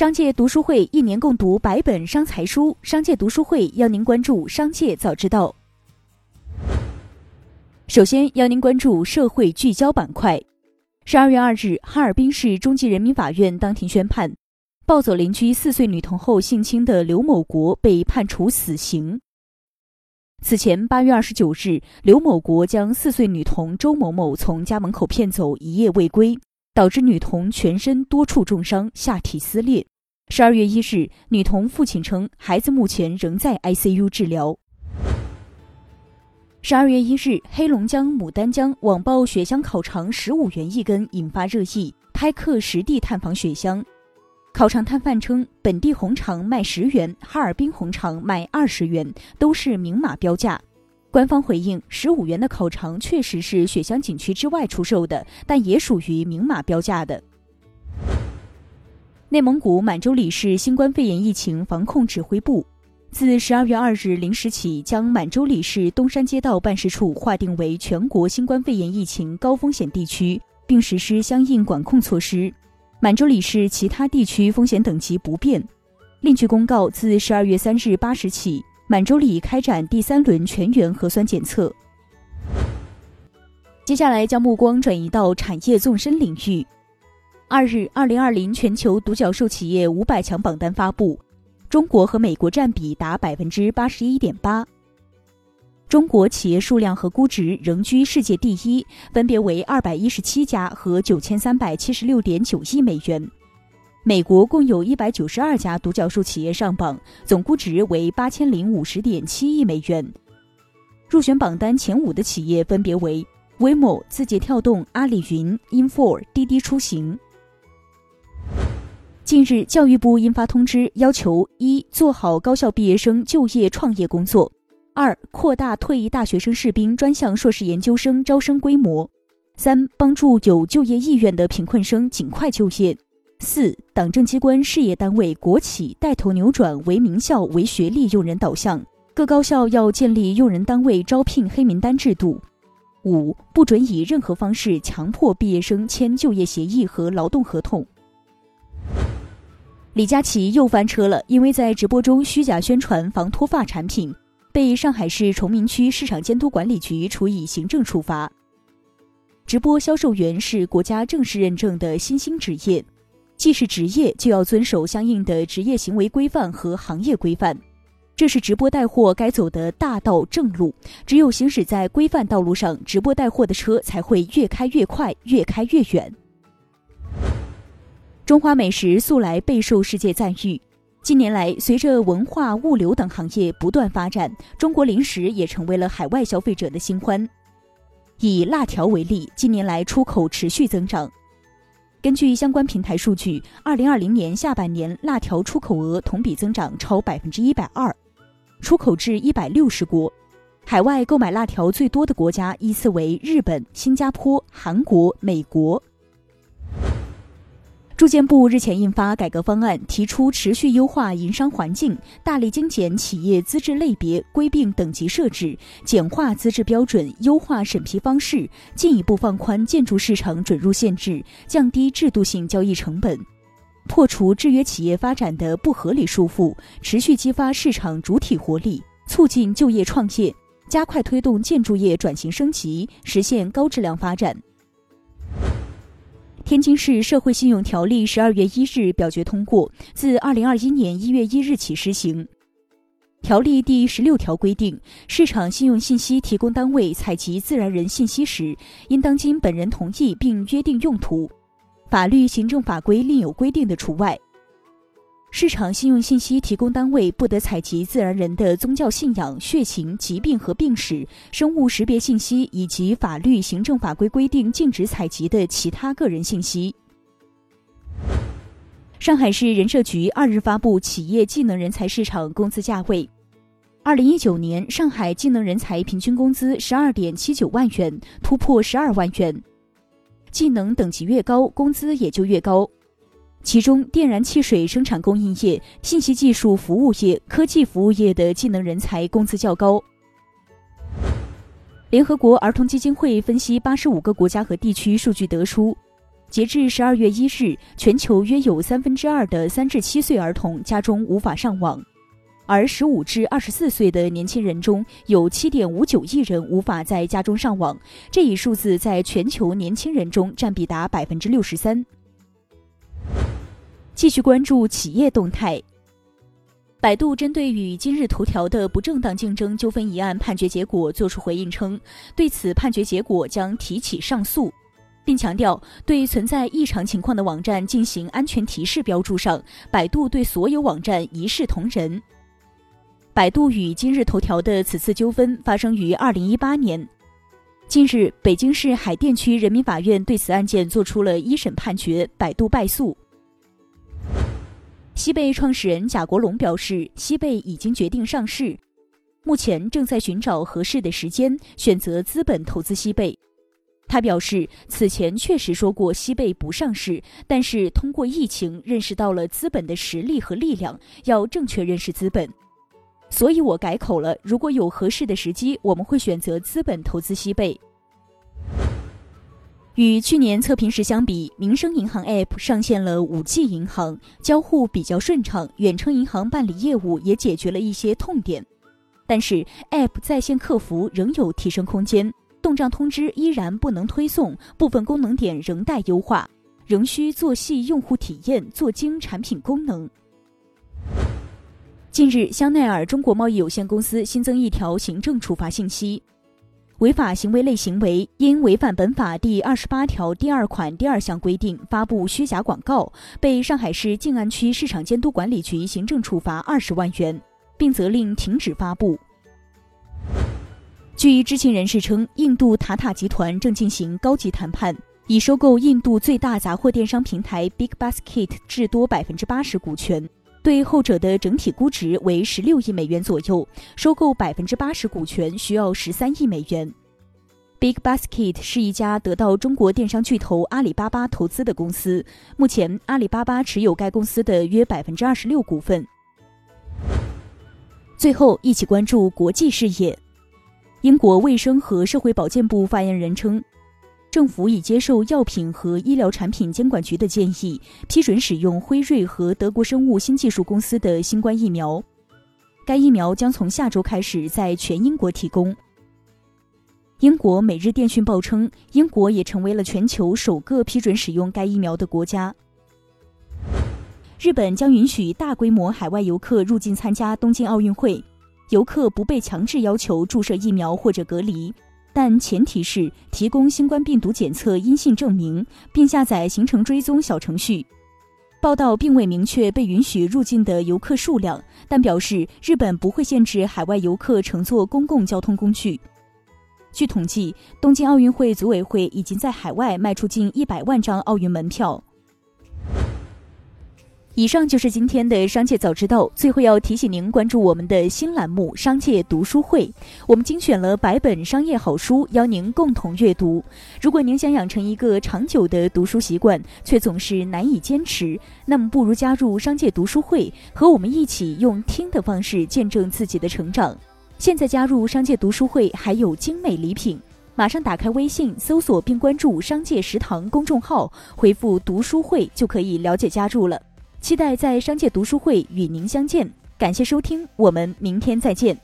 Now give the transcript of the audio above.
商界读书会一年共读百本商财书，商界读书会邀您关注商界早知道。首先邀您关注社会聚焦板块。十二月二日，哈尔滨市中级人民法院当庭宣判，抱走邻居四岁女童后性侵的刘某国被判处死刑。此前，八月二十九日，刘某国将四岁女童周某某从家门口骗走，一夜未归。导致女童全身多处重伤，下体撕裂。十二月一日，女童父亲称，孩子目前仍在 ICU 治疗。十二月一日，黑龙江牡丹江网曝雪乡烤肠十五元一根，引发热议。拍客实地探访雪乡，烤肠摊贩称，本地红肠卖十元，哈尔滨红肠卖二十元，都是明码标价。官方回应：十五元的烤肠确实是雪乡景区之外出售的，但也属于明码标价的。内蒙古满洲里市新冠肺炎疫情防控指挥部自十二月二日零时起，将满洲里市东山街道办事处划定为全国新冠肺炎疫情高风险地区，并实施相应管控措施。满洲里市其他地区风险等级不变。另据公告，自十二月三日八时起。满洲里开展第三轮全员核酸检测。接下来将目光转移到产业纵深领域。二日，二零二零全球独角兽企业五百强榜单发布，中国和美国占比达百分之八十一点八。中国企业数量和估值仍居世界第一，分别为二百一十七家和九千三百七十六点九亿美元。美国共有一百九十二家独角兽企业上榜，总估值为八千零五十点七亿美元。入选榜单前五的企业分别为 w a m o、字节跳动、阿里云、Infor、滴滴出行。近日，教育部印发通知，要求：一、做好高校毕业生就业创业工作；二、扩大退役大学生士兵专项硕士研究生招生规模；三、帮助有就业意愿的贫困生尽快就业。四、党政机关、事业单位、国企带头扭转唯名校、唯学历用人导向，各高校要建立用人单位招聘黑名单制度。五、不准以任何方式强迫毕业生签就业协议和劳动合同。李佳琦又翻车了，因为在直播中虚假宣传防脱发产品，被上海市崇明区市场监督管理局处以行政处罚。直播销售员是国家正式认证的新兴职业。既是职业，就要遵守相应的职业行为规范和行业规范，这是直播带货该走的大道正路。只有行驶在规范道路上，直播带货的车才会越开越快，越开越远。中华美食素来备受世界赞誉，近年来，随着文化、物流等行业不断发展，中国零食也成为了海外消费者的新欢。以辣条为例，近年来出口持续增长。根据相关平台数据，二零二零年下半年辣条出口额同比增长超百分之一百二，出口至一百六十国。海外购买辣条最多的国家依次为日本、新加坡、韩国、美国。住建部日前印发改革方案，提出持续优化营商环境，大力精简企业资质类别，规并等级设置，简化资质标准，优化审批方式，进一步放宽建筑市场准入限制，降低制度性交易成本，破除制约企业发展的不合理束缚，持续激发市场主体活力，促进就业创业，加快推动建筑业转型升级，实现高质量发展。天津市社会信用条例十二月一日表决通过，自二零二一年一月一日起施行。条例第十六条规定，市场信用信息提供单位采集自然人信息时，应当经本人同意并约定用途，法律、行政法规另有规定的除外。市场信用信息提供单位不得采集自然人的宗教信仰、血型、疾病和病史、生物识别信息以及法律、行政法规规定禁止采集的其他个人信息。上海市人社局二日发布企业技能人才市场工资价位，二零一九年上海技能人才平均工资十二点七九万元，突破十二万元。技能等级越高，工资也就越高。其中，电燃气水生产供应业、信息技术服务业、科技服务业的技能人才工资较高。联合国儿童基金会分析八十五个国家和地区数据得出，截至十二月一日，全球约有三分之二的三至七岁儿童家中无法上网，而十五至二十四岁的年轻人中有七点五九亿人无法在家中上网，这一数字在全球年轻人中占比达百分之六十三。继续关注企业动态。百度针对与今日头条的不正当竞争纠纷一案判决结果作出回应称，对此判决结果将提起上诉，并强调对存在异常情况的网站进行安全提示标注上，百度对所有网站一视同仁。百度与今日头条的此次纠纷发生于二零一八年，近日北京市海淀区人民法院对此案件作出了一审判决，百度败诉。西贝创始人贾国龙表示，西贝已经决定上市，目前正在寻找合适的时间选择资本投资西贝。他表示，此前确实说过西贝不上市，但是通过疫情认识到了资本的实力和力量，要正确认识资本，所以我改口了。如果有合适的时机，我们会选择资本投资西贝。与去年测评时相比，民生银行 App 上线了 5G 银行，交互比较顺畅，远程银行办理业务也解决了一些痛点。但是 App 在线客服仍有提升空间，动账通知依然不能推送，部分功能点仍待优化，仍需做细用户体验，做精产品功能。近日，香奈儿中国贸易有限公司新增一条行政处罚信息。违法行为类行为，因违反本法第二十八条第二款第二项规定发布虚假广告，被上海市静安区市场监督管理局行政处罚二十万元，并责令停止发布。据知情人士称，印度塔塔集团正进行高级谈判，以收购印度最大杂货电商平台 Big Basket 至多百分之八十股权。对后者的整体估值为十六亿美元左右，收购百分之八十股权需要十三亿美元。Big Basket 是一家得到中国电商巨头阿里巴巴投资的公司，目前阿里巴巴持有该公司的约百分之二十六股份。最后，一起关注国际视野。英国卫生和社会保健部发言人称。政府已接受药品和医疗产品监管局的建议，批准使用辉瑞和德国生物新技术公司的新冠疫苗。该疫苗将从下周开始在全英国提供。英国《每日电讯报》称，英国也成为了全球首个批准使用该疫苗的国家。日本将允许大规模海外游客入境参加东京奥运会，游客不被强制要求注射疫苗或者隔离。但前提是提供新冠病毒检测阴性证明，并下载行程追踪小程序。报道并未明确被允许入境的游客数量，但表示日本不会限制海外游客乘坐公共交通工具。据统计，东京奥运会组委会已经在海外卖出近一百万张奥运门票。以上就是今天的商界早知道。最后要提醒您关注我们的新栏目《商界读书会》，我们精选了百本商业好书，邀您共同阅读。如果您想养成一个长久的读书习惯，却总是难以坚持，那么不如加入商界读书会，和我们一起用听的方式见证自己的成长。现在加入商界读书会还有精美礼品，马上打开微信搜索并关注“商界食堂”公众号，回复“读书会”就可以了解加入了。期待在商界读书会与您相见，感谢收听，我们明天再见。